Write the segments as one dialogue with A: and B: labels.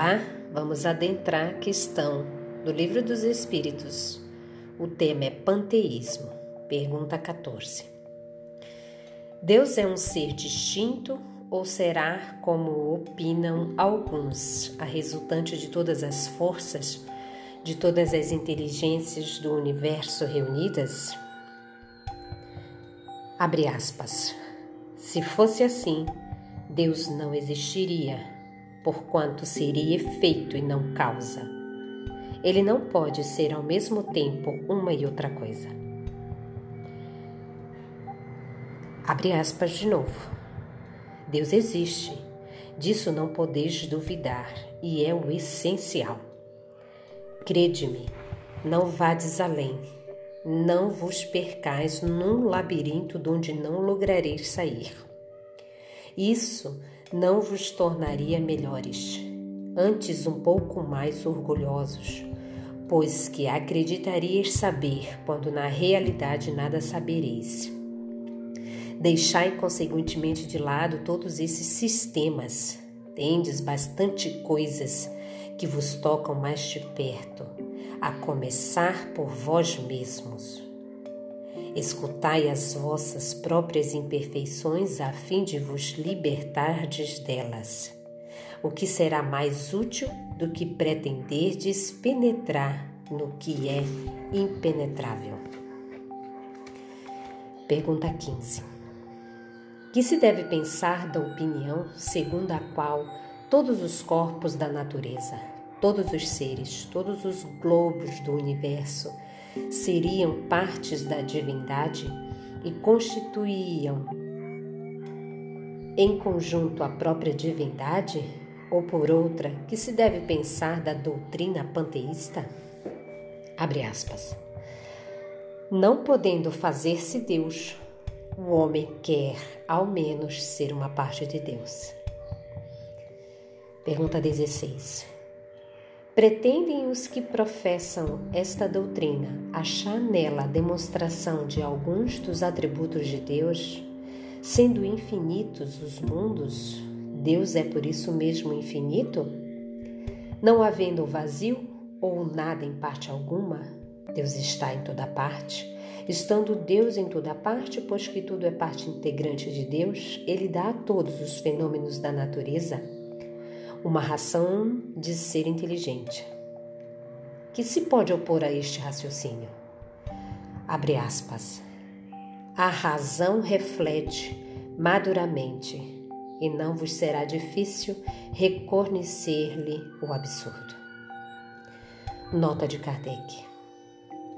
A: Olá, vamos adentrar a questão do Livro dos Espíritos. O tema é panteísmo. Pergunta 14. Deus é um ser distinto ou será, como opinam alguns, a resultante de todas as forças, de todas as inteligências do universo reunidas? Abre aspas. Se fosse assim, Deus não existiria porquanto seria efeito e não causa. Ele não pode ser ao mesmo tempo uma e outra coisa. Abre aspas de novo. Deus existe, disso não podeis duvidar, e é o essencial. Crede-me, não vades além, não vos percais num labirinto de onde não lograreis sair. Isso não vos tornaria melhores, antes um pouco mais orgulhosos, pois que acreditaríeis saber, quando na realidade nada sabereis. Deixai consequentemente de lado todos esses sistemas. Tendes bastante coisas que vos tocam mais de perto, a começar por vós mesmos. Escutai as vossas próprias imperfeições a fim de vos libertardes delas. O que será mais útil do que pretenderdes penetrar no que é impenetrável? Pergunta 15. Que se deve pensar da opinião segundo a qual todos os corpos da natureza, todos os seres, todos os globos do universo, seriam partes da divindade e constituíam em conjunto a própria divindade, ou por outra, que se deve pensar da doutrina panteísta? Abre aspas. Não podendo fazer-se Deus, o homem quer, ao menos, ser uma parte de Deus. Pergunta 16. Pretendem os que professam esta doutrina achar nela demonstração de alguns dos atributos de Deus? Sendo infinitos os mundos, Deus é por isso mesmo infinito? Não havendo vazio ou nada em parte alguma, Deus está em toda parte. Estando Deus em toda parte, pois que tudo é parte integrante de Deus, Ele dá a todos os fenômenos da natureza uma razão de ser inteligente. Que se pode opor a este raciocínio? Abre aspas. A razão reflete maduramente e não vos será difícil reconhecer-lhe o absurdo. Nota de Kardec.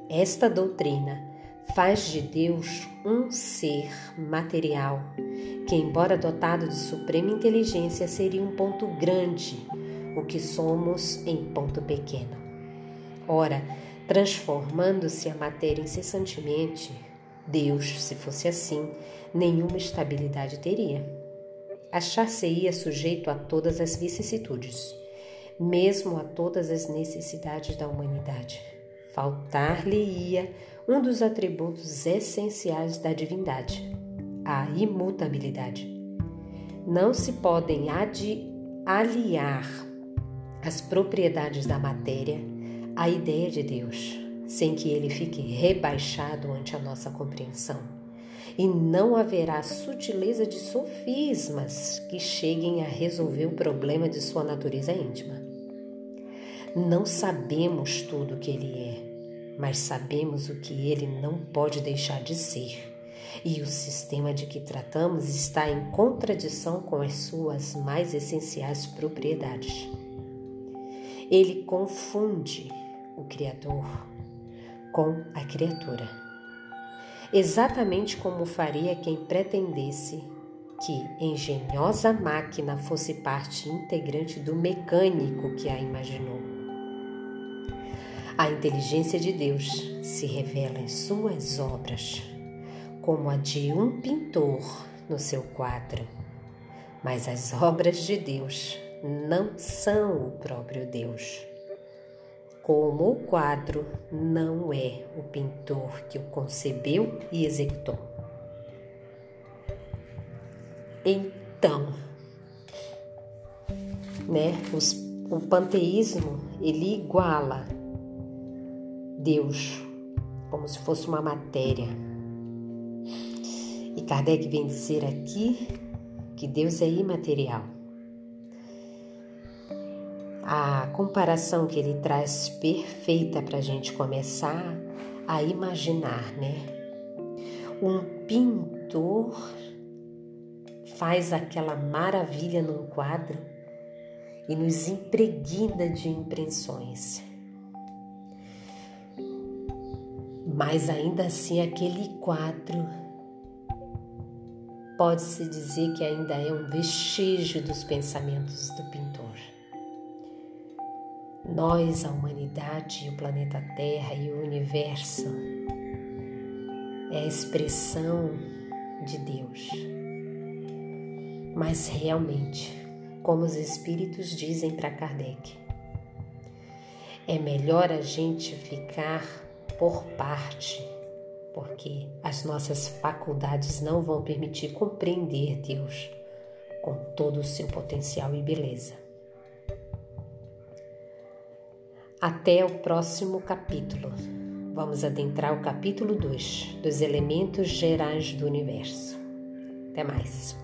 A: Esta doutrina faz de Deus um ser material que, embora dotado de suprema inteligência, seria um ponto grande, o que somos em ponto pequeno. Ora, transformando-se a matéria incessantemente, Deus, se fosse assim, nenhuma estabilidade teria. Achar-se-ia sujeito a todas as vicissitudes, mesmo a todas as necessidades da humanidade. Faltar-lhe-ia um dos atributos essenciais da divindade, a imutabilidade. Não se podem aliar as propriedades da matéria à ideia de Deus, sem que ele fique rebaixado ante a nossa compreensão. E não haverá sutileza de sofismas que cheguem a resolver o problema de sua natureza íntima. Não sabemos tudo o que ele é, mas sabemos o que ele não pode deixar de ser e o sistema de que tratamos está em contradição com as suas mais essenciais propriedades. Ele confunde o Criador com a criatura, exatamente como faria quem pretendesse que engenhosa máquina fosse parte integrante do mecânico que a imaginou. A inteligência de Deus se revela em suas obras como a de um pintor no seu quadro. Mas as obras de Deus não são o próprio Deus. Como o quadro não é o pintor que o concebeu e executou. Então, né, os, um panteísmo, ele iguala Deus como se fosse uma matéria. E Kardec vem dizer aqui que Deus é imaterial. A comparação que ele traz perfeita para a gente começar a imaginar, né? Um pintor faz aquela maravilha num quadro e nos impregna de impressões. Mas ainda assim, aquele quadro pode-se dizer que ainda é um vestígio dos pensamentos do pintor. Nós, a humanidade, o planeta Terra e o universo é a expressão de Deus. Mas realmente, como os espíritos dizem para Kardec, é melhor a gente ficar por parte, porque as nossas faculdades não vão permitir compreender Deus com todo o seu potencial e beleza. Até o próximo capítulo. Vamos adentrar o capítulo 2 dos elementos gerais do universo. Até mais.